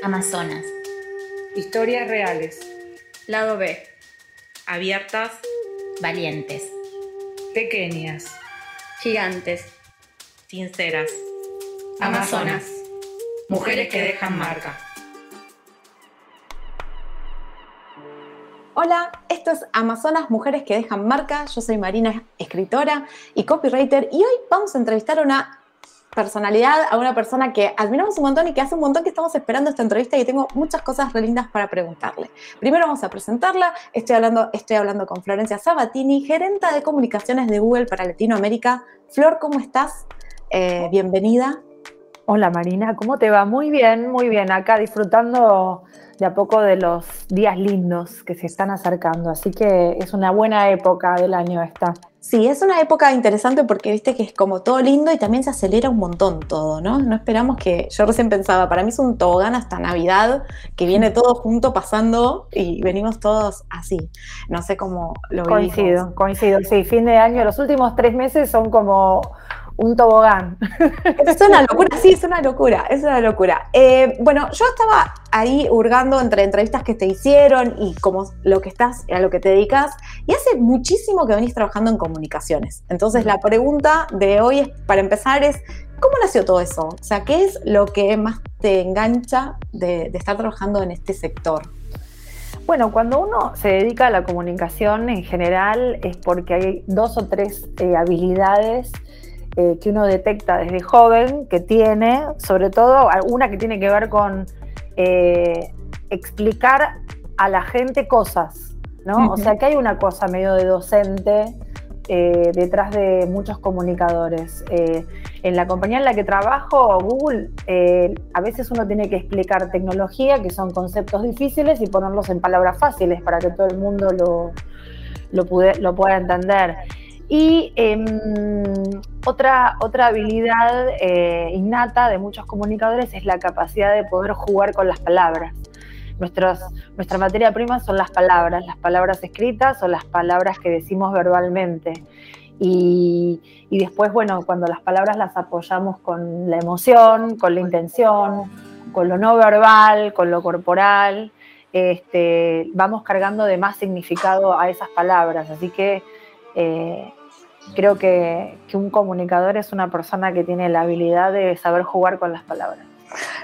Amazonas. Historias reales. Lado B. Abiertas. Valientes. Pequeñas. Gigantes. Sinceras. Amazonas. Mujeres que dejan marca. Hola, esto es Amazonas Mujeres que dejan marca. Yo soy Marina, escritora y copywriter, y hoy vamos a entrevistar a una personalidad, a una persona que admiramos un montón y que hace un montón que estamos esperando esta entrevista y tengo muchas cosas re lindas para preguntarle. Primero vamos a presentarla. Estoy hablando, estoy hablando con Florencia Sabatini, gerenta de comunicaciones de Google para Latinoamérica. Flor, ¿cómo estás? Eh, bienvenida. Hola Marina, ¿cómo te va? Muy bien, muy bien. Acá disfrutando de a poco de los días lindos que se están acercando. Así que es una buena época del año esta. Sí, es una época interesante porque viste que es como todo lindo y también se acelera un montón todo, ¿no? No esperamos que, yo recién pensaba, para mí es un tobogán hasta Navidad, que viene todo junto pasando y venimos todos así. No sé cómo lo Coincido, coincido, sí, fin de año, los últimos tres meses son como un tobogán. Es una locura, sí, es una locura, es una locura. Eh, bueno, yo estaba ahí hurgando entre entrevistas que te hicieron y como lo que estás, a lo que te dedicas, y hace muchísimo que venís trabajando en comunicaciones. Entonces la pregunta de hoy es, para empezar es, ¿cómo nació todo eso? O sea, ¿qué es lo que más te engancha de, estar trabajando en este sector? Bueno, cuando uno se dedica a la comunicación en general es porque hay dos o tres eh, habilidades eh, que uno detecta desde joven que tiene, sobre todo una que tiene que ver con eh, explicar a la gente cosas, ¿no? O sea que hay una cosa medio de docente eh, detrás de muchos comunicadores. en la compañía en la que trabajo, Google, a veces uno tiene que explicar tecnología, que son conceptos difíciles, y ponerlos en palabras fáciles para que todo el mundo lo, lo pueda entender. Y em, otra, otra habilidad eh, innata de muchos comunicadores es la capacidad de poder jugar con las palabras. nuestra materia prima son las palabras, las palabras escritas o las palabras que decimos verbalmente. Y, y, después, bueno, cuando las palabras las apoyamos con la emoción, con la intención, con lo no verbal, con lo corporal, este, vamos cargando de más significado a esas palabras. Así que eh, creo que, un comunicador es una persona que tiene la habilidad de saber jugar con las palabras.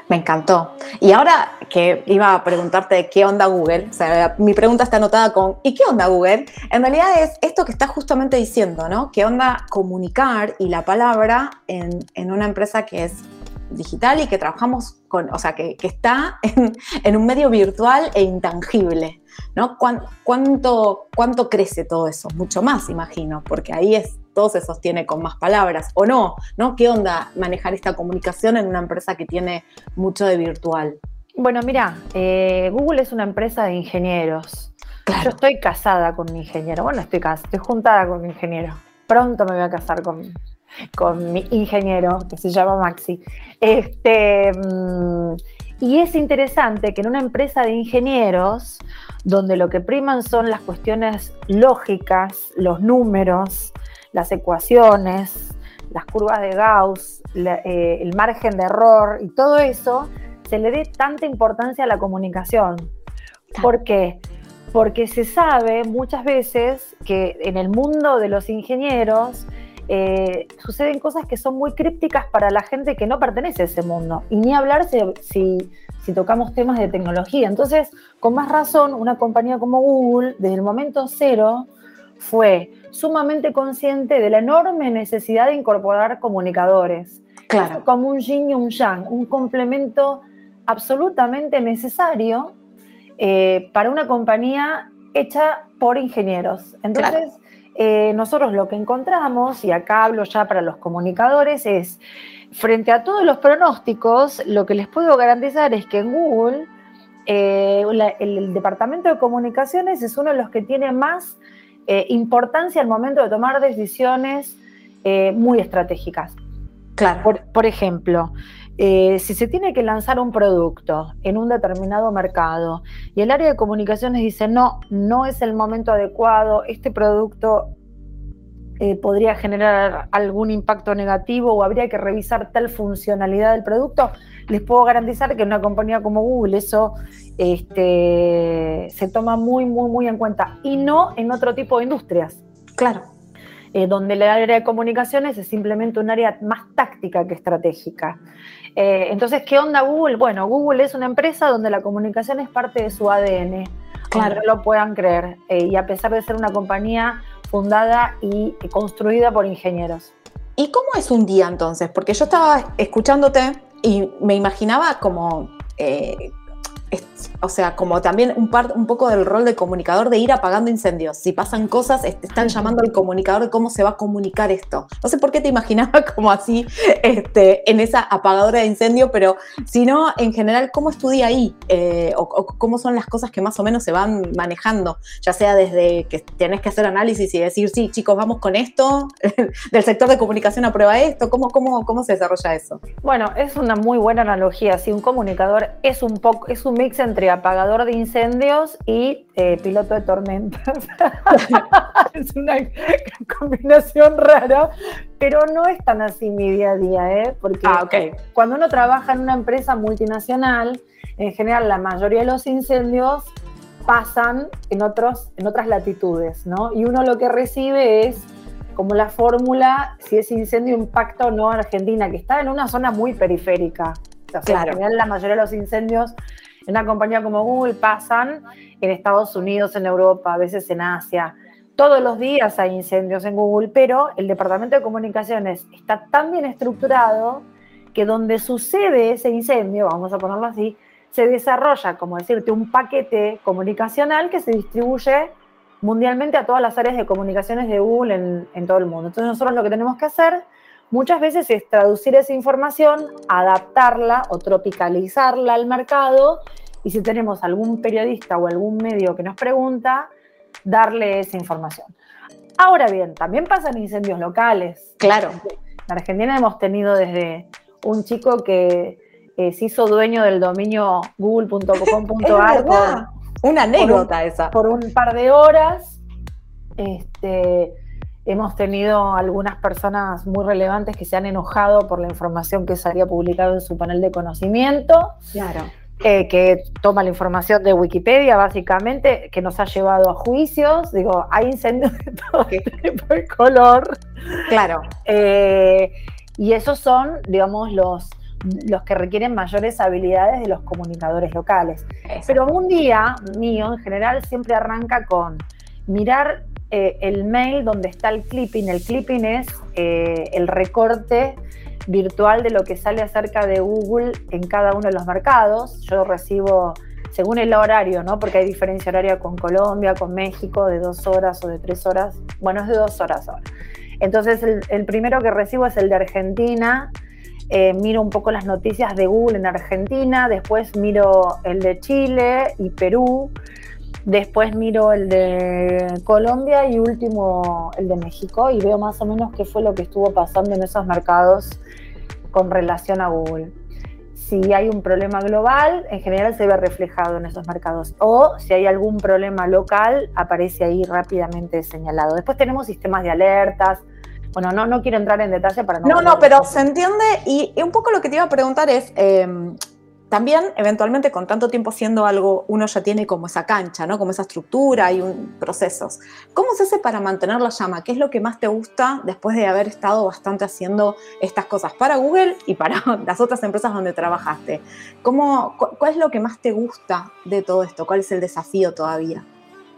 Me encantó. Y ahora que iba a preguntarte qué onda Google, o sea, mi pregunta está anotada con ¿y qué onda Google? En realidad es esto que estás justamente diciendo, ¿no? ¿Qué onda comunicar y la palabra en, en una empresa que es digital y que trabajamos con, o sea, que, está en, un medio virtual e intangible, ¿no? ¿Cuánto, ¿Cuánto crece todo eso? Mucho más, imagino, porque ahí es, todo se sostiene con más palabras, ¿o no? ¿No? ¿Qué onda manejar esta comunicación en una empresa que tiene mucho de virtual? Bueno, mira, eh, Google es una empresa de ingenieros. Yo estoy casada con un ingeniero. Bueno, estoy casada, estoy juntada con un ingeniero. Pronto me voy a casar con, con mi ingeniero, que se llama Maxi. Este, mm, y es interesante que en una empresa de ingenieros, donde lo que priman son las cuestiones lógicas, los números, las ecuaciones, las curvas de Gauss, eh, el margen de error y todo eso, se le dé tanta importancia a la comunicación. ¿Por qué? Porque se sabe muchas veces que en el mundo de los ingenieros, eh, suceden cosas que son muy crípticas para la gente que no pertenece a ese mundo. Y ni hablar si, si, tocamos temas de tecnología. Entonces, con más razón, una compañía como Google, desde el momento cero, fue sumamente consciente de la enorme necesidad de incorporar comunicadores. Claro. Como un yin y un yang, un complemento absolutamente necesario eh, para una compañía hecha por ingenieros. Entonces, eh, nosotros lo que encontramos, y acá hablo ya para los comunicadores, es, frente a todos los pronósticos, lo que les puedo garantizar es que en Google eh, el, departamento de comunicaciones es uno de los que tiene más eh, importancia al momento de tomar decisiones muy estratégicas. Claro. por ejemplo, si se tiene que lanzar un producto en un determinado mercado y el área de comunicaciones dice, no, no es el momento adecuado, este producto eh, podría generar algún impacto negativo o habría que revisar tal funcionalidad del producto, les puedo garantizar que en una compañía como Google eso este, se toma muy, muy, muy en cuenta y no en otro tipo de industrias. Claro. Eh, donde el área de comunicaciones es simplemente un área más táctica que estratégica. Eh, entonces, ¿qué onda Google? Bueno, Google es una empresa donde la comunicación es parte de su ADN, claro. no lo puedan creer, eh, y a pesar de ser una compañía fundada y construida por ingenieros. ¿Y cómo es un día entonces? Porque yo estaba escuchándote y me imaginaba como o sea, como también un, un poco del rol de comunicador de ir apagando incendios. Si pasan cosas, están llamando al comunicador de cómo se va a comunicar esto. No sé por qué te imaginaba como así este, en esa apagadora de incendio, pero si no, en general, ¿cómo es tu día ahí? Eh, o, cómo son las cosas que más o menos se van manejando? Ya sea desde que tenés que hacer análisis y decir, sí, chicos, vamos con esto, del sector de comunicación aprueba esto, ¿cómo, cómo, cómo se desarrolla eso? Bueno, es una muy buena analogía. Si un comunicador es un poco, es un mix entre apagador de incendios y eh, piloto de tormentas. es una combinación rara, pero no es tan así mi día a día, ¿eh? porque ah, cuando uno trabaja en una empresa multinacional, en general la mayoría de los incendios pasan en, otros, en otras latitudes, ¿no? Y uno lo que recibe es como la fórmula si ese incendio impacta o no a Argentina, que está en una zona muy periférica. claro. En general la mayoría de los incendios en una compañía como Google pasan en Estados Unidos, en Europa, a veces en Asia. Todos los días hay incendios en Google, pero el departamento de comunicaciones está tan bien estructurado que donde sucede ese incendio, vamos a ponerlo así, se desarrolla, como decirte, un paquete comunicacional que se distribuye mundialmente a todas las áreas de comunicaciones de Google en, en todo el mundo. Entonces nosotros lo que tenemos que hacer muchas veces es traducir esa información, adaptarla o tropicalizarla al mercado y si tenemos algún periodista o algún medio que nos pregunta, darle esa información. Ahora bien, también pasan incendios locales. Claro. En Argentina hemos tenido desde un chico que eh, se hizo dueño del dominio google.com.ar. Una anécdota esa. Por un par de horas. Este, Hemos tenido algunas personas muy relevantes que se han enojado por la información que se había publicado en su panel de conocimiento. Claro. Eh, que toma la información de Wikipedia, básicamente, que nos ha llevado a juicios. Digo, hay incendios de todo tipo de color. Claro. Eh, y esos son, digamos, los, los que requieren mayores habilidades de los comunicadores locales. Pero un día mío, en general, siempre arranca con mirar eh, el mail donde está el clipping. El clipping es eh, el recorte virtual de lo que sale acerca de Google en cada uno de los mercados. Yo recibo, según el horario, ¿no? Porque hay diferencia horaria con Colombia, con México, de dos horas o de tres horas. Bueno, es de dos horas ahora. Entonces, el, primero que recibo es el de Argentina. Eh, miro un poco las noticias de Google en Argentina, después miro el de Chile y Perú, Después miro el de Colombia y último el de México y veo más o menos qué fue lo que estuvo pasando en esos mercados con relación a Google. Si hay un problema global, en general se ve reflejado en esos mercados. O si hay algún problema local, aparece ahí rápidamente señalado. Después tenemos sistemas de alertas. Bueno, no, no quiero entrar en detalle para no... No, no, pero se entiende y, un poco lo que te iba a preguntar es... Em, también, eventualmente, con tanto tiempo siendo algo, uno ya tiene como esa cancha, ¿no? Como esa estructura y un, procesos. ¿Cómo se hace para mantener la llama? ¿Qué es lo que más te gusta después de haber estado bastante haciendo estas cosas para Google y para las otras empresas donde trabajaste? ¿Cómo, ¿Cuál es lo que más te gusta de todo esto? ¿Cuál es el desafío todavía?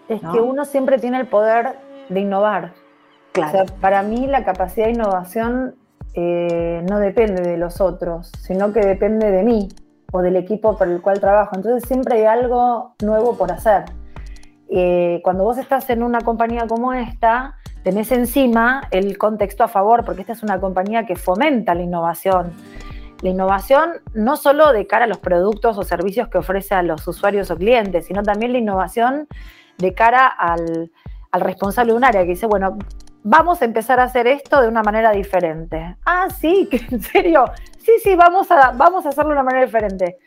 Es que uno siempre tiene el poder de innovar. Claro. para mí la capacidad de innovación eh, no depende de los otros, sino que depende de mí o del equipo por el cual trabajo. Entonces siempre hay algo nuevo por hacer. Eh, cuando vos estás en una compañía como esta, tenés encima el contexto a favor, porque esta es una compañía que fomenta la innovación. La innovación no solo de cara a los productos o servicios que ofrece a los usuarios o clientes, sino también la innovación de cara al, al responsable de un área que dice, bueno, vamos a empezar a hacer esto de una manera diferente. Ah, sí, en serio, sí, sí, vamos a, vamos a hacerlo de una manera diferente.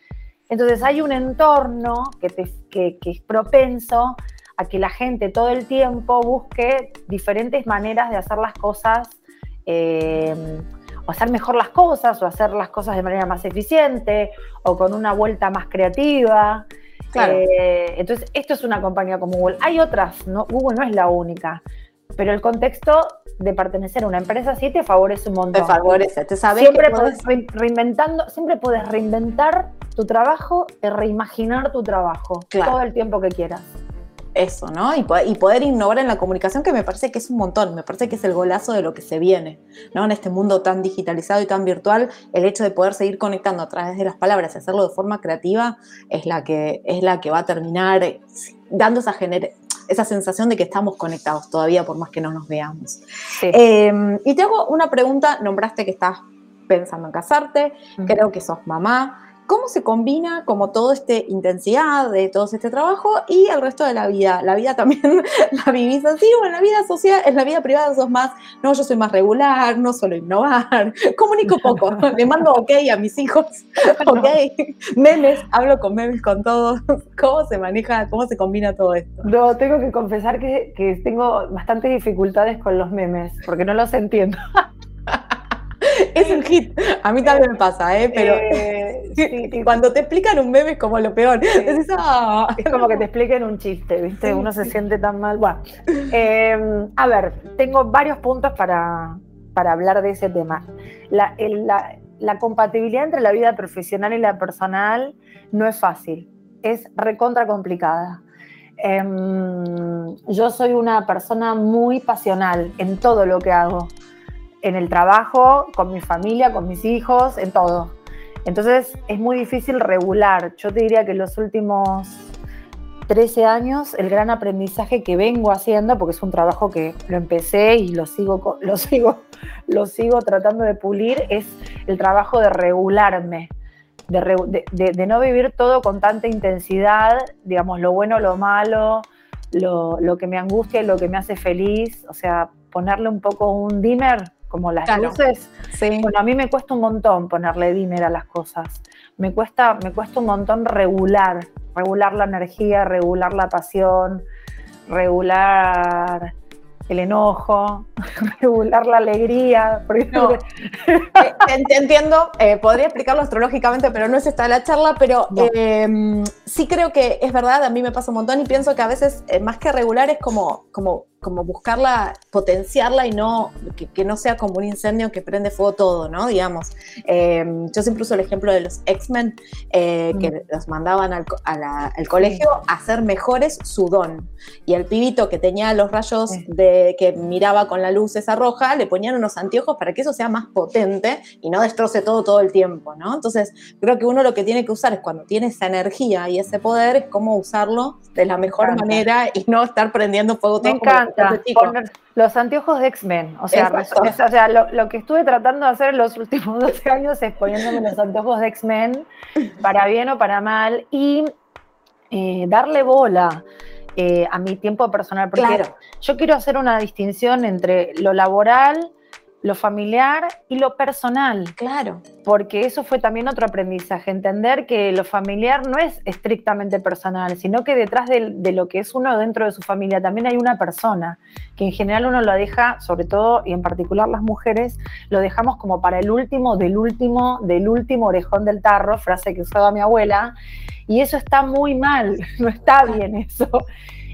Entonces hay un entorno que, que, es propenso a que la gente todo el tiempo busque diferentes maneras de hacer las cosas, eh, o hacer mejor las cosas, o hacer las cosas de manera más eficiente, o con una vuelta más creativa. Claro. Eh, entonces, esto es una compañía como Google. Hay otras, ¿no? Google no es la única, pero el contexto de pertenecer a una empresa sí te favorece un montón. Te favorece, te sabes Siempre que podés- podés re- reinventando, siempre puedes reinventar tu trabajo y reimaginar tu trabajo Claro. todo el tiempo que quieras. eso, ¿no? Y, y poder innovar en la comunicación, que me parece que es un montón, me parece que es el golazo de lo que se viene, ¿no? En este mundo tan digitalizado y tan virtual, el hecho de poder seguir conectando a través de las palabras y hacerlo de forma creativa es la que, es la que va a terminar eh, dando esa, gener- esa sensación de que estamos conectados todavía, por más que no nos veamos. Sí. Eh, y te hago una pregunta, nombraste que estás pensando en casarte, creo que sos mamá. ¿Cómo se combina como toda esta intensidad de todo este trabajo y el resto de la vida? La vida también la vivís así o en la vida social, en la vida privada sos más, no, yo soy más regular, no suelo innovar, comunico poco, le mando ok a mis hijos, ok, memes, hablo con memes con todos. ¿Cómo se maneja, cómo se combina todo esto? No, tengo que confesar que, que tengo bastantes dificultades con los memes, porque no los entiendo. Es un hit, a mí también me pasa, ¿eh? Pero... Eh, sí, sí, Cuando te explican un meme es como lo peor. "Ah". Es como que te expliquen un chiste, ¿viste? Uno se siente tan mal. Bueno, eh, a ver, tengo varios puntos para, para hablar de ese tema. La, el- la- la compatibilidad entre la vida profesional y la personal no es fácil, es recontra complicada. Em, yo soy una persona muy pasional en todo lo que hago, en el trabajo, con mi familia, con mis hijos, en todo. Entonces es muy difícil regular. Yo te diría que los últimos 13 años, el gran aprendizaje que vengo haciendo, porque es un trabajo que lo empecé y lo sigo, lo sigo, lo sigo tratando de pulir, es el trabajo de regularme, de, re- de- de- de no vivir todo con tanta intensidad, digamos, lo bueno, lo malo, lo, lo que me angustia y lo que me hace feliz, o sea, ponerle un poco un dimmer, como las Claro. luces, Sí. bueno, a mí me cuesta un montón ponerle dimmer a las cosas. Me cuesta, me cuesta un montón regular, regular la energía, regular la pasión, regular el enojo, regular la alegría. Porque No. Eh, te, te entiendo, eh, podría explicarlo astrológicamente, pero no es esta la charla, pero No. eh, sí creo que es verdad, a mí me pasa un montón y pienso que a veces eh, más que regular es como, como, como buscarla, potenciarla y no que, que no sea como un incendio que prende fuego todo, ¿no? Digamos. Eh, yo siempre uso el ejemplo de los X-Men eh, que los mandaban al, a la- al colegio a hacer mejores su don. Y el pibito que tenía los rayos Sí. de que miraba con la luz esa roja, le ponían unos anteojos para que eso sea más potente y no destroce todo todo el tiempo, ¿no? Entonces, creo que uno lo que tiene que usar es cuando tiene esa energía y ese poder, es cómo usarlo de la mejor manera y no estar prendiendo fuego Me todo como encanta poner los anteojos de X-Men. O sea, o sea lo, lo que estuve tratando de hacer en los últimos 12 años es poniéndome los anteojos de X-Men, para bien o para mal, y eh, darle bola eh, a mi tiempo personal. Porque Claro, yo quiero hacer una distinción entre lo laboral, lo familiar y lo personal claro. porque eso fue también otro aprendizaje, entender que lo familiar no es estrictamente personal, sino que detrás de, de lo que es uno dentro de su familia también hay una persona, que en general uno lo deja, sobre todo y en particular las mujeres, lo dejamos como para el último, del último, del último orejón del tarro, frase que usaba mi abuela, y eso está muy mal, no está bien eso.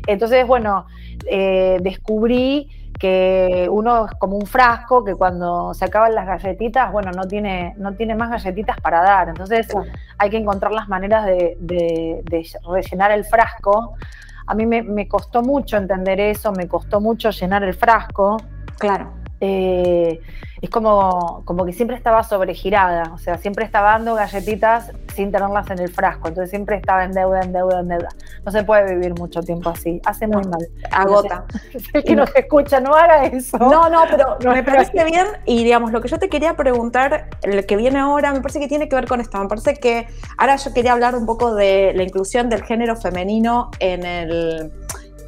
Entonces, bueno, eh, descubrí que uno es como un frasco que cuando se acaban las galletitas, bueno, no tiene, no tiene más galletitas para dar. Entonces hay que encontrar las maneras de, de- de rellenar el frasco. A mí me, me costó mucho entender eso, me costó mucho llenar el frasco. Claro. Eh, es como, como que siempre estaba sobregirada, o sea, siempre estaba dando galletitas sin tenerlas en el frasco, entonces siempre estaba en deuda, en deuda, en deuda. No se puede vivir mucho tiempo así, hace muy mal. Agota. El que nos escucha, no haga eso. No, no, pero No, me parece bien y digamos, lo que yo te quería preguntar, el que viene ahora, me parece que tiene que ver con esto. Me parece que ahora yo quería hablar un poco de la inclusión del género femenino en el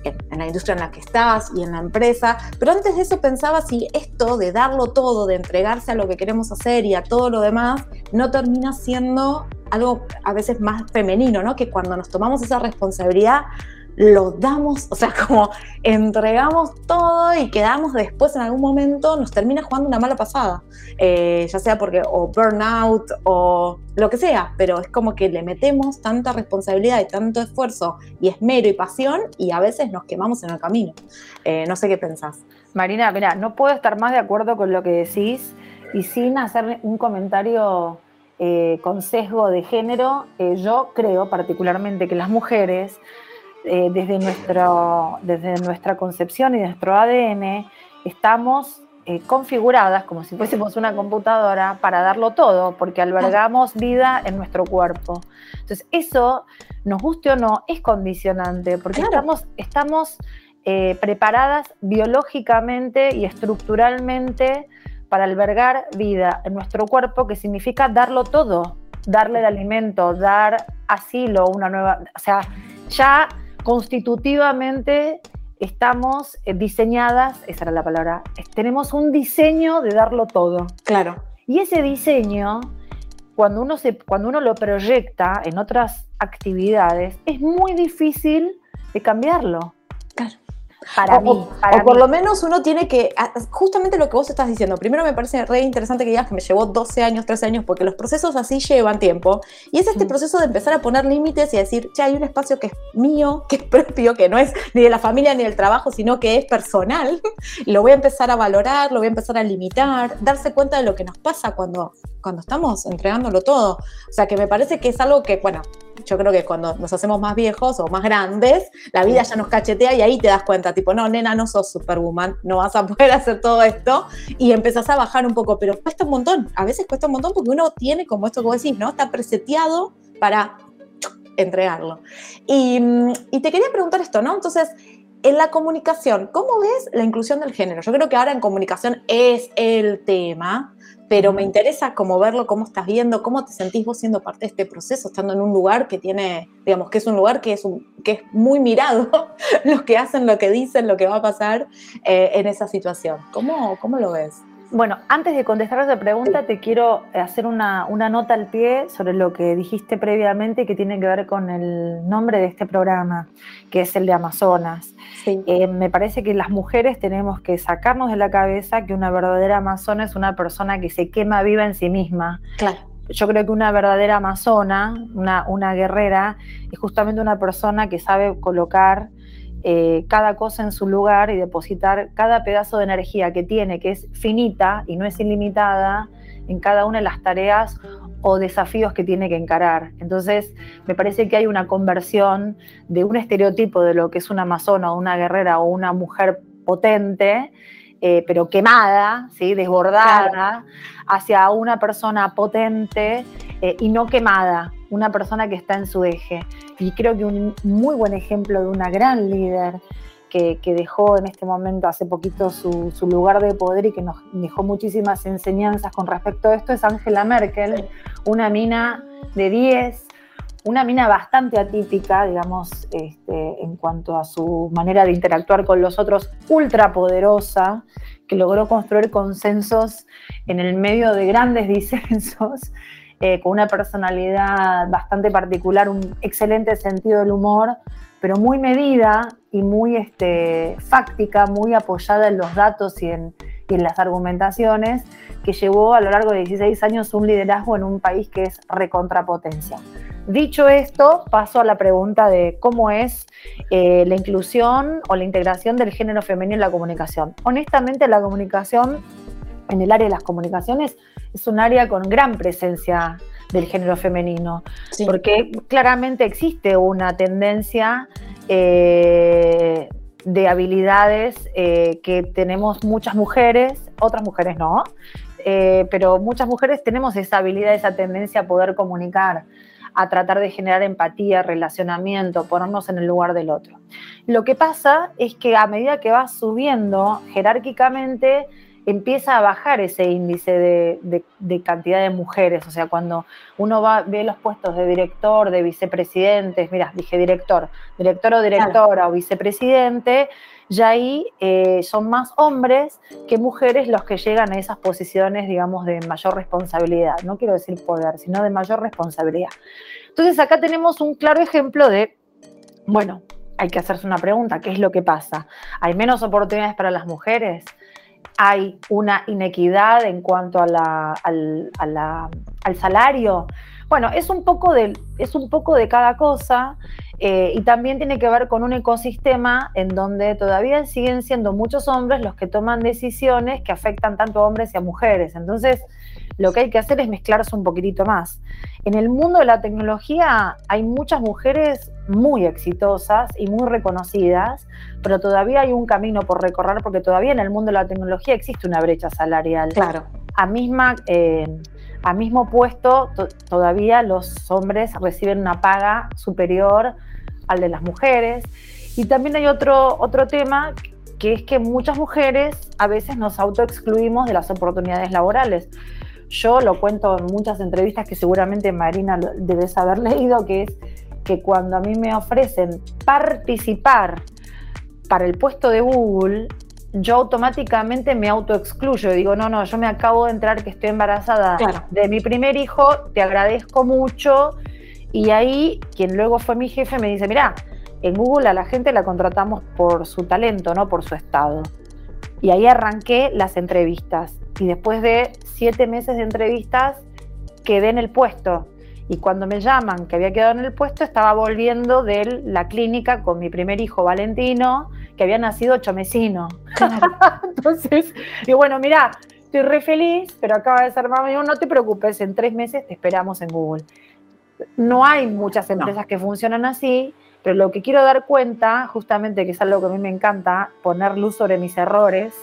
en, la industria en la que estás y en la empresa, pero antes de eso pensaba si esto de darlo todo, de entregarse a lo que queremos hacer y a todo lo demás, no termina siendo algo a veces más femenino, ¿no? Que cuando nos tomamos esa responsabilidad lo damos, o sea, como entregamos todo y quedamos después en algún momento, nos termina jugando una mala pasada, eh, ya sea porque o burnout o lo que sea, pero es como que le metemos tanta responsabilidad y tanto esfuerzo y esmero y pasión y a veces nos quemamos en el camino. Eh, no sé qué pensás. Marina, mira, no puedo estar más de acuerdo con lo que decís y sin hacer un comentario eh, con sesgo de género, yo creo particularmente que las mujeres eh, desde, nuestro, desde nuestra concepción y nuestro ADN, estamos eh, configuradas como si fuésemos una computadora para darlo todo, porque albergamos vida en nuestro cuerpo. Entonces, eso, nos guste o no, es condicionante, porque estamos, estamos eh, preparadas biológicamente y estructuralmente para albergar vida en nuestro cuerpo, que significa darlo todo, darle el alimento, dar asilo, una nueva, o sea, ya constitutivamente estamos eh, diseñadas, esa era la palabra, tenemos un diseño de darlo todo. Claro. Y ese diseño, cuando uno, se, cuando uno lo proyecta en otras actividades, es muy difícil de cambiarlo. Para mí. o por lo menos uno tiene que, justamente lo que vos estás diciendo, primero me parece re interesante que digas que me llevó 12 años, 13 años, porque los procesos así llevan tiempo. Y es este mm. proceso de empezar a poner límites y decir, che, hay un espacio que es mío, que es propio, que no es ni de la familia ni del trabajo, sino que es personal. lo voy a empezar a valorar, lo voy a empezar a limitar, darse cuenta de lo que nos pasa cuando, cuando estamos entregándolo todo. O sea, que me parece que es algo que, bueno, yo creo que cuando nos hacemos más viejos o más grandes, la vida ya nos cachetea y ahí te das cuenta, tipo, no, nena, no sos superwoman, no vas a poder hacer todo esto y empezás a bajar un poco, pero cuesta un montón, a veces cuesta un montón porque uno tiene, como esto que vos decís, ¿no? Está preseteado para entregarlo. Y, y te quería preguntar esto, ¿no? Entonces, en la comunicación, ¿cómo ves la inclusión del género? Yo creo que ahora en comunicación es el tema, pero me interesa cómo verlo, cómo estás viendo, cómo te sentís vos siendo parte de este proceso, estando en un lugar que tiene, digamos, que es un lugar que es, que es muy mirado, los que hacen, lo que dicen, lo que va a pasar eh, en esa situación. ¿Cómo, ¿Cómo lo ves? Bueno, antes de contestar esa pregunta, te quiero hacer una, una, nota al pie sobre lo que dijiste previamente que tiene que ver con el nombre de este programa, que es el de Amazonas. Eh, me parece que las mujeres tenemos que sacarnos de la cabeza que una verdadera amazona es una persona que se quema viva en sí misma. Claro. Yo creo que una verdadera amazona, una, una guerrera, es justamente una persona que sabe colocar eh, cada cosa en su lugar y depositar cada pedazo de energía que tiene, que es finita y no es ilimitada, en cada una de las tareas o desafíos que tiene que encarar. Entonces, me parece que hay una conversión de un estereotipo de lo que es una amazona o una guerrera o una mujer potente, eh, pero quemada, ¿sí? desbordada, hacia una persona potente eh, y no quemada, una persona que está en su eje. Y creo que un muy buen ejemplo de una gran líder que, dejó en este momento hace poquito su, lugar de poder y que nos dejó muchísimas enseñanzas con respecto a esto es Angela Merkel, una mina de 10, una mina bastante atípica, digamos, este, en cuanto a su manera de interactuar con los otros, ultra poderosa, que logró construir consensos en el medio de grandes disensos eh, con una personalidad bastante particular, un excelente sentido del humor, pero muy medida y muy este, fáctica, muy apoyada en los datos y en, las argumentaciones, que llevó a lo largo de 16 años un liderazgo en un país que es recontrapotencia. Dicho esto, paso a la pregunta de cómo es eh, la inclusión o la integración del género femenino en la comunicación. Honestamente, la comunicación, en el área de las comunicaciones, es un área con gran presencia del género femenino, porque claramente existe una tendencia eh, de habilidades eh, que tenemos muchas mujeres, otras mujeres no, eh, pero muchas mujeres tenemos esa habilidad, esa tendencia a poder comunicar, a tratar de generar empatía, relacionamiento, ponernos en el lugar del otro. Lo que pasa es que a medida que vas subiendo jerárquicamente, empieza a bajar ese índice de, cantidad de mujeres. O sea, cuando uno va, ve los puestos de director, de vicepresidentes, mira, dije director, director o directora o vicepresidente, ya ahí eh, son más hombres que mujeres los que llegan a esas posiciones, digamos, de mayor responsabilidad. No quiero decir poder, sino de mayor responsabilidad. Entonces acá tenemos un claro ejemplo de, bueno, hay que hacerse una pregunta, ¿qué es lo que pasa? ¿Hay menos oportunidades para las mujeres? ¿Hay una inequidad en cuanto a la, al, al salario? Bueno, es un poco de, es un poco de cada cosa eh, y también tiene que ver con un ecosistema en donde todavía siguen siendo muchos hombres los que toman decisiones que afectan tanto a hombres y a mujeres. Entonces, lo que hay que hacer es mezclarse un poquitito más. En el mundo de la tecnología hay muchas mujeres muy exitosas y muy reconocidas, pero todavía hay un camino por recorrer porque todavía en el mundo de la tecnología existe una brecha salarial. Claro. A misma... Eh, a mismo puesto todavía los hombres reciben una paga superior al de las mujeres. Y también hay otro, otro tema que es que muchas mujeres a veces nos autoexcluimos de las oportunidades laborales. Yo lo cuento en muchas entrevistas que seguramente Marina debes haber leído, que es que cuando a mí me ofrecen participar para el puesto de Google, yo automáticamente me autoexcluyo. Digo, no, no, yo me acabo de entrar que estoy embarazada de mi primer hijo, te agradezco mucho. Y ahí, quien luego fue mi jefe, me dice, mira, en Google a la gente la contratamos por su talento, no por su estado. Y ahí arranqué las entrevistas. Y después de siete meses de entrevistas, quedé en el puesto. Y cuando me llaman que había quedado en el puesto, estaba volviendo de la clínica con mi primer hijo, Valentino, que había nacido chomecino. Entonces, y bueno, mira, estoy re feliz, pero acaba de ser mamá. no te preocupes, en tres meses te esperamos en Google. No hay muchas empresas que funcionan así, pero lo que quiero dar cuenta, justamente que es algo que a mí me encanta, poner luz sobre mis errores,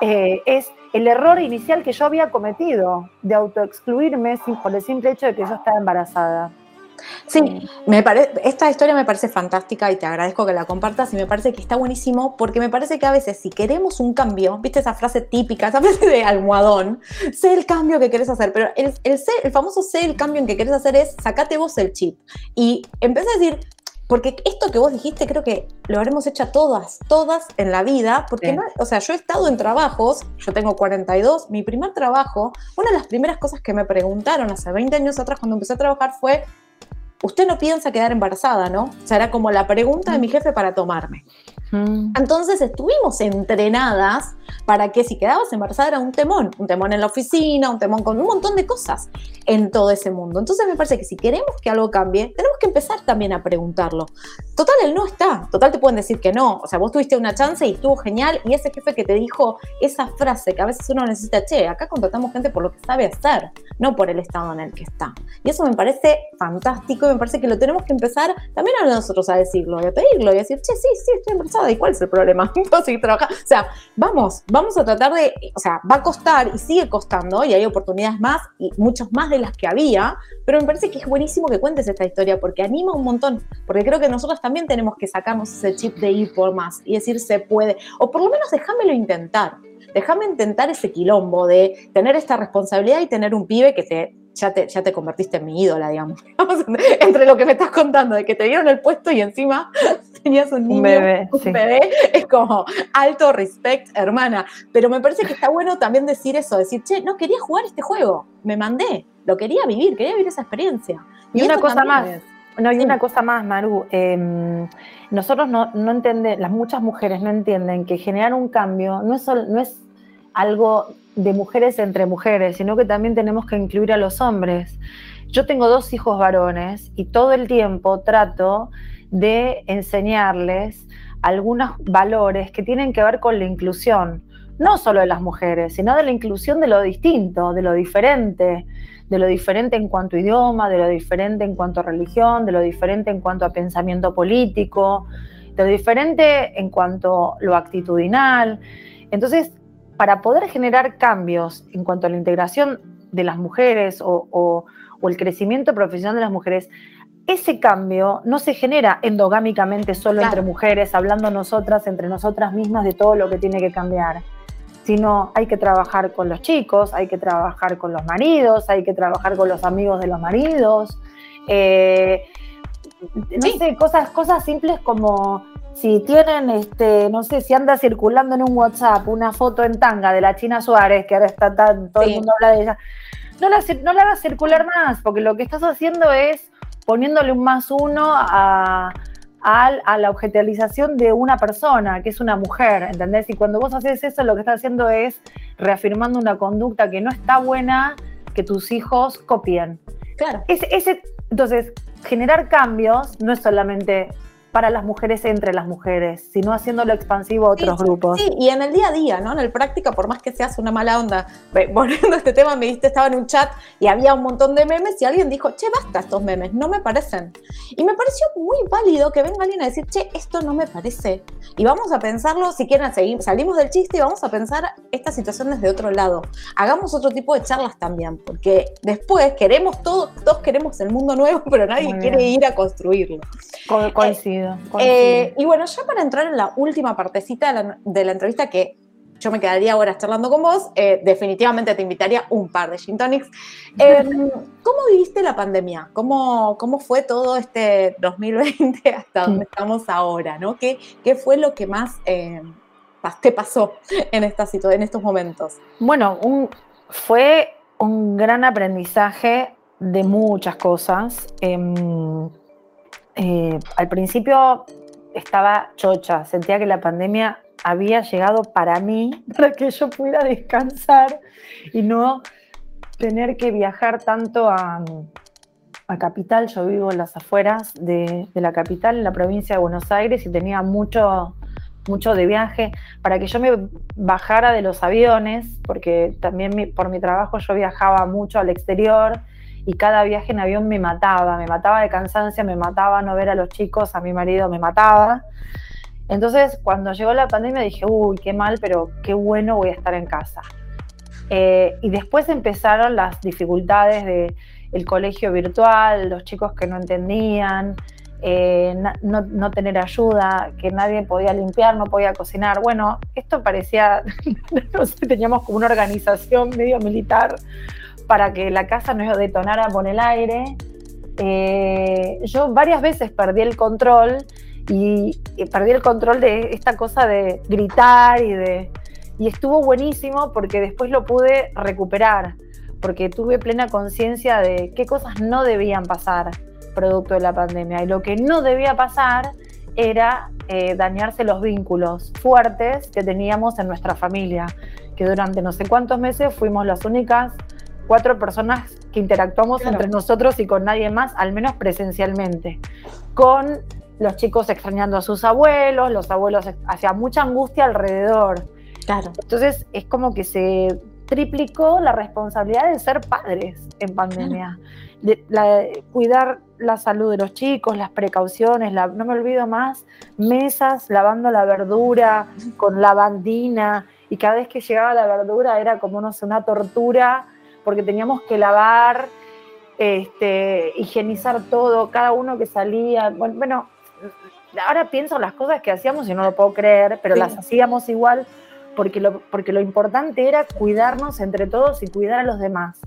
eh, es el error inicial que yo había cometido de autoexcluirme por el simple hecho de que yo estaba embarazada. Sí, me esta historia me parece fantástica y te agradezco que la compartas y me parece que está buenísimo porque me parece que a veces si queremos un cambio, viste esa frase típica, esa frase de almohadón, sé el cambio que querés hacer, pero el, el, el famoso sé el cambio en que querés hacer es sacate vos el chip y empieza a decir, porque esto que vos dijiste creo que lo habremos hecho todas, todas en la vida, porque, o sea, yo he estado en trabajos, yo tengo 42, mi primer trabajo, una de las primeras cosas que me preguntaron hace 20 años atrás cuando empecé a trabajar fue, usted no piensa quedar embarazada, ¿no? O sea, era como la pregunta de mi jefe para tomarme. Entonces estuvimos entrenadas para que si quedabas embarazada era un temón, un temón en la oficina, un temón con un montón de cosas en todo ese mundo. Entonces me parece que si queremos que algo cambie, tenemos que empezar también a preguntarlo. Total, él no está, total te pueden decir que no, o sea, vos tuviste una chance y estuvo genial y ese jefe que te dijo esa frase que a veces uno necesita, che, acá contratamos gente por lo que sabe hacer, no por el estado en el que está. Y eso me parece fantástico y me parece que lo tenemos que empezar también a nosotros a decirlo y a pedirlo y a decir, che, sí, sí, estoy embarazada ¿y cuál es el problema? Seguir trabajando. O sea, vamos, vamos a tratar de, o sea, va a costar y sigue costando y hay oportunidades más y muchas más de las que había, pero me parece que es buenísimo que cuentes esta historia porque anima un montón, porque creo que nosotros también tenemos que sacarnos ese chip de ir por más y decir se puede, o por lo menos déjamelo intentar. Déjame intentar ese quilombo de tener esta responsabilidad y tener un pibe que te ya te, ya te convertiste en mi ídola, digamos. Entre lo que me estás contando, de que te dieron el puesto y encima tenías un niño, un bebé, un bebé es como alto respect, hermana. Pero me parece que está bueno también decir eso, decir, che, no quería jugar este juego, me mandé, lo quería vivir, quería vivir esa experiencia. Y, una cosa más. No, y una cosa más, Maru. Em, nosotros no, no entendemos, las muchas mujeres no entienden que generar un cambio no es, no es algo de mujeres entre mujeres, sino que también tenemos que incluir a los hombres. Yo tengo dos hijos varones y todo el tiempo trato de enseñarles algunos valores que tienen que ver con la inclusión, no solo de las mujeres, sino de la inclusión de lo distinto, de lo diferente, de lo diferente en cuanto a idioma, de lo diferente en cuanto a religión, de lo diferente en cuanto a pensamiento político, de lo diferente en cuanto a lo actitudinal. Entonces, para poder generar cambios en cuanto a la integración de las mujeres o, el crecimiento profesional de las mujeres, ese cambio no se genera endogámicamente solo entre mujeres, hablando nosotras, entre nosotras mismas de todo lo que tiene que cambiar, sino hay que trabajar con los chicos, hay que trabajar con los maridos, hay que trabajar con los amigos de los maridos. Eh, no sé, cosas, cosas simples como si tienen, este, no sé, si anda circulando en un WhatsApp una foto en tanga de la China Suárez, que ahora está tan, todo el mundo habla de ella, no la, no la hagas circular más, porque lo que estás haciendo es poniéndole un más uno a, a la objetalización de una persona, que es una mujer, ¿entendés? Y cuando vos haces eso, lo que estás haciendo es reafirmando una conducta que no está buena que tus hijos copien. Claro. ese, entonces, generar cambios no es solamente para las mujeres entre las mujeres, sino haciéndolo expansivo a otros grupos. Sí, y en el día a día, ¿no? En el práctica, por más que seas una mala onda, volviendo a este tema, me diste, estaba en un chat y había un montón de memes y alguien dijo, che, basta estos memes, no me parecen. Y me pareció muy válido que venga alguien a decir, che, esto no me parece. Y vamos a pensarlo, si quieren, salimos del chiste y vamos a pensar esta situación desde otro lado. Hagamos otro tipo de charlas también, porque después queremos todo, todos queremos el mundo nuevo, pero nadie quiere ir a construirlo. coincido. Eh, y bueno, ya para entrar en la última partecita de la, entrevista, que yo me quedaría horas charlando con vos, eh, definitivamente te invitaría un par de gin tonics. Em, ¿Cómo viviste la pandemia? ¿Cómo, ¿Cómo fue todo este 2020 hasta donde estamos ahora? ¿no? ¿Qué, ¿Qué fue lo que más eh, te pasó en, esta en estos momentos? Bueno, un, fue un gran aprendizaje de muchas cosas. Em, eh, al principio estaba chocha, sentía que la pandemia había llegado para mí, para que yo pudiera descansar y no tener que viajar tanto a, Capital. Yo vivo en las afueras de, la capital, en la provincia de Buenos Aires, y tenía mucho, mucho de viaje para que yo me bajara de los aviones, porque también por mi trabajo yo viajaba mucho al exterior y cada viaje en avión me mataba, me mataba de cansancio, me mataba no ver a los chicos, a mi marido me mataba. Entonces, cuando llegó la pandemia dije, uy, qué mal, pero qué bueno voy a estar en casa. Eh, y después empezaron las dificultades de el colegio virtual, los chicos que no entendían, eh, no, no, tener ayuda, que nadie podía limpiar, no podía cocinar. Bueno, esto parecía, no sé, teníamos como una organización medio militar para que la casa no detonara por el aire. Eh, yo varias veces perdí el control y, perdí el control de esta cosa de gritar y de... Y estuvo buenísimo porque después lo pude recuperar, porque tuve plena conciencia de qué cosas no debían pasar producto de la pandemia. Y lo que no debía pasar era eh, dañarse los vínculos fuertes que teníamos en nuestra familia, que durante no sé cuántos meses fuimos las únicas cuatro personas que interactuamos entre nosotros y con nadie más, al menos presencialmente, con los chicos extrañando a sus abuelos, los abuelos hacía mucha angustia alrededor. Claro. Entonces es como que se triplicó la responsabilidad de ser padres en pandemia, de, cuidar la salud de los chicos, las precauciones, no me olvido más, mesas lavando la verdura con lavandina y cada vez que llegaba la verdura era como no sé, una tortura porque teníamos que lavar, este, higienizar todo, cada uno que salía. Bueno, ahora pienso las cosas que hacíamos y no lo puedo creer, pero las hacíamos igual porque lo, porque lo importante era cuidarnos entre todos y cuidar a los demás.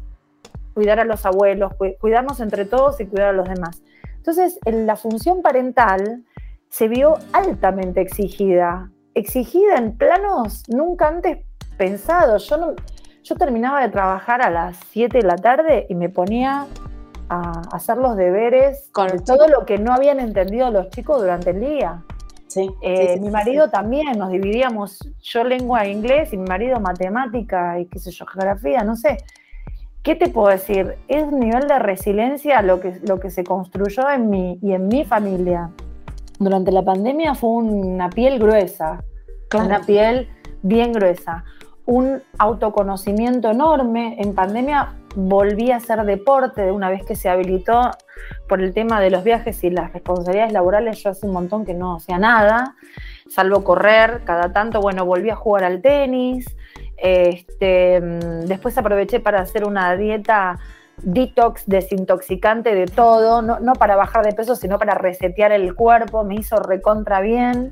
Cuidar a los abuelos, cuidarnos entre todos y cuidar a los demás. Entonces, la función parental se vio altamente exigida, exigida en planos nunca antes pensados. Yo no, yo terminaba de trabajar a las 7 de la tarde y me ponía a hacer los deberes con todo lo que no habían entendido los chicos durante el día. Eh, mi marido también, nos dividíamos, yo lengua e inglés y mi marido matemática y qué sé yo, geografía, no sé. ¿Qué te puedo decir? Es un nivel de resiliencia lo que, lo que se construyó en mí y en mi familia. Durante la pandemia fue una piel gruesa, una piel bien gruesa un autoconocimiento enorme. En pandemia volví a hacer deporte de una vez que se habilitó por el tema de los viajes y las responsabilidades laborales. Yo hace un montón que no hacía nada, salvo correr cada tanto. Bueno, volví a jugar al tenis. Este, después aproveché para hacer una dieta detox, desintoxicante de todo, no, no para bajar de peso, sino para resetear el cuerpo. Me hizo recontra bien.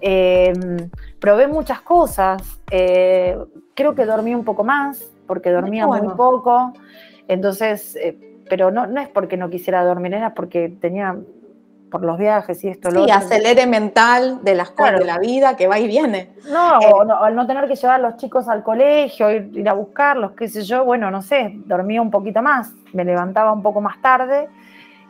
Em, probé muchas cosas. Eh, creo que dormí un poco más, porque dormía muy poco. Entonces, eh, pero no, no es porque no quisiera dormir, era porque tenía por los viajes y esto. Sí, acelere mental de las cosas de la vida que va y viene. No, eh, no, al no tener que llevar a los chicos al colegio, ir, a buscarlos, qué sé yo, bueno, no sé, dormía un poquito más, me levantaba un poco más tarde.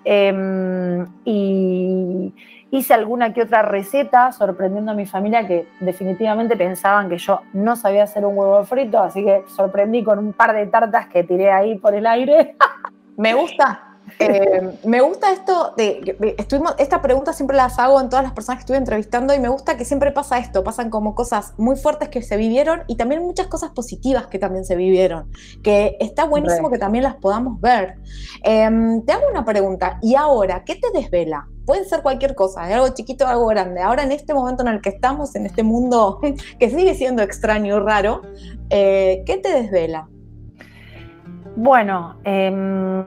Em, y, Hice alguna que otra receta sorprendiendo a mi familia que definitivamente pensaban que yo no sabía hacer un huevo frito, así que sorprendí con un par de tartas que tiré ahí por el aire. Me gusta, eh, me gusta esto de, estuvimos, esta pregunta siempre las hago en todas las personas que estuve entrevistando y me gusta que siempre pasa esto, pasan como cosas muy fuertes que se vivieron y también muchas cosas positivas que también se vivieron, que está buenísimo que también las podamos ver. Em, te hago una pregunta, ¿y ahora qué te desvela? Puede ser cualquier cosa, de algo chiquito o algo grande. Ahora en este momento en el que estamos, en este mundo que sigue siendo extraño y raro, eh, ¿qué te desvela? Bueno, eh,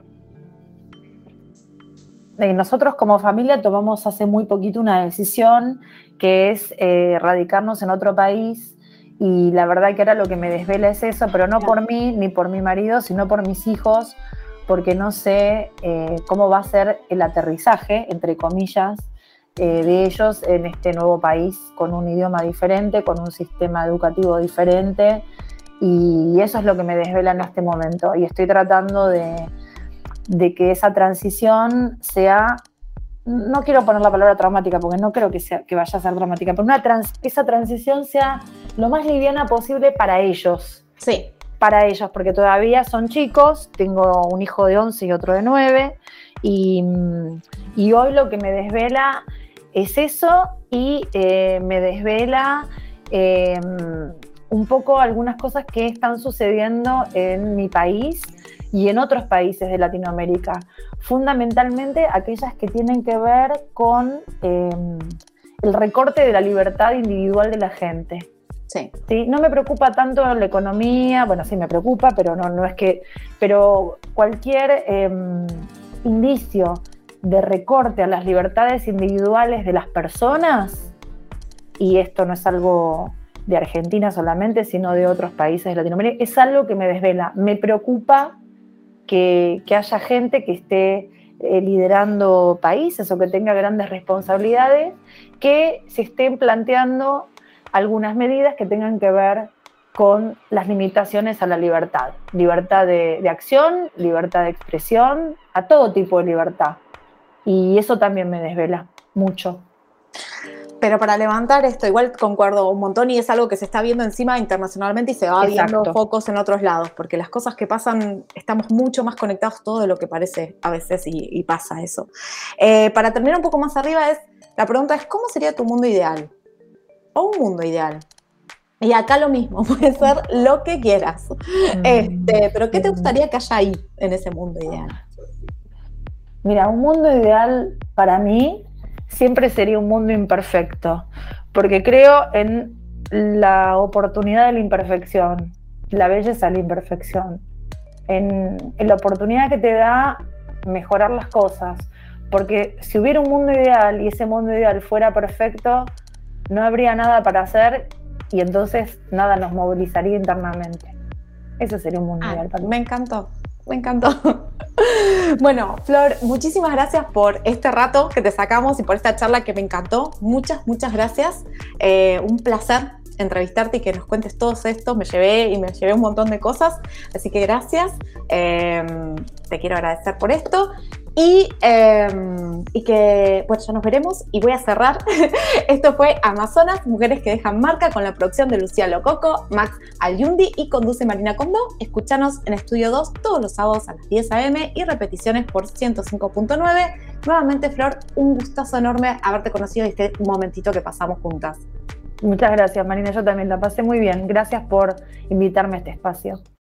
nosotros como familia tomamos hace muy poquito una decisión que es eh, radicarnos en otro país y la verdad que ahora lo que me desvela es eso, pero no por mí ni por mi marido, sino por mis hijos, porque no sé eh, cómo va a ser el aterrizaje, entre comillas, eh, de ellos en este nuevo país, con un idioma diferente, con un sistema educativo diferente, y eso es lo que me desvela en este momento. Y estoy tratando de, de que esa transición sea, no quiero poner la palabra traumática porque no creo que, sea, que vaya a ser dramática, pero una esa transición sea lo más liviana posible para ellos. Sí. Para ellos, porque todavía son chicos, tengo un hijo de 11 y otro de 9, y, hoy lo que me desvela es eso y eh, me desvela em, un poco algunas cosas que están sucediendo en mi país y en otros países de Latinoamérica, fundamentalmente aquellas que tienen que ver con em, el recorte de la libertad individual de la gente. Sí. sí. No me preocupa tanto la economía, bueno, sí me preocupa, pero no, no es que, pero cualquier em, indicio de recorte a las libertades individuales de las personas, y esto no es algo de Argentina solamente, sino de otros países de Latinoamérica, es algo que me desvela. Me preocupa que, haya gente que esté eh, liderando países o que tenga grandes responsabilidades, que se estén planteando algunas medidas que tengan que ver con las limitaciones a la libertad. Libertad de, acción, libertad de expresión, a todo tipo de libertad. Y eso también me desvela mucho. Pero para levantar esto, igual concuerdo un montón y es algo que se está viendo encima internacionalmente y se va viendo focos en otros lados, porque las cosas que pasan, estamos mucho más conectados todo de lo que parece a veces y, pasa eso. Eh, para terminar un poco más arriba, es la pregunta es, ¿cómo sería tu mundo ideal? O un mundo ideal. Y acá lo mismo, puede ser lo que quieras. Mm. Este, pero ¿qué te gustaría que haya ahí, en ese mundo ideal? Mira, un mundo ideal para mí siempre sería un mundo imperfecto, porque creo en la oportunidad de la imperfección, la belleza de la imperfección, en, la oportunidad que te da mejorar las cosas, porque si hubiera un mundo ideal y ese mundo ideal fuera perfecto, no habría nada para hacer y entonces nada nos movilizaría internamente. Ese sería un mundo ah, ideal para mí. Me encantó, me encantó. Bueno, Flor, muchísimas gracias por este rato que te sacamos y por esta charla que me encantó. Muchas, muchas gracias. Eh, un placer entrevistarte y que nos cuentes todo esto. Me llevé y me llevé un montón de cosas. Así que gracias. Eh, te quiero agradecer por esto. Em, y, que, bueno, ya nos veremos y voy a cerrar. Esto fue Amazonas, Mujeres que dejan marca con la producción de Lucía Lococo, Max Alyundi y conduce Marina Condó. Escúchanos en Estudio 2 todos los sábados a las 10 a.m. y repeticiones por 105.9. Nuevamente, Flor, un gustazo enorme haberte conocido y este momentito que pasamos juntas. Muchas gracias, Marina. Yo también la pasé muy bien. Gracias por invitarme a este espacio.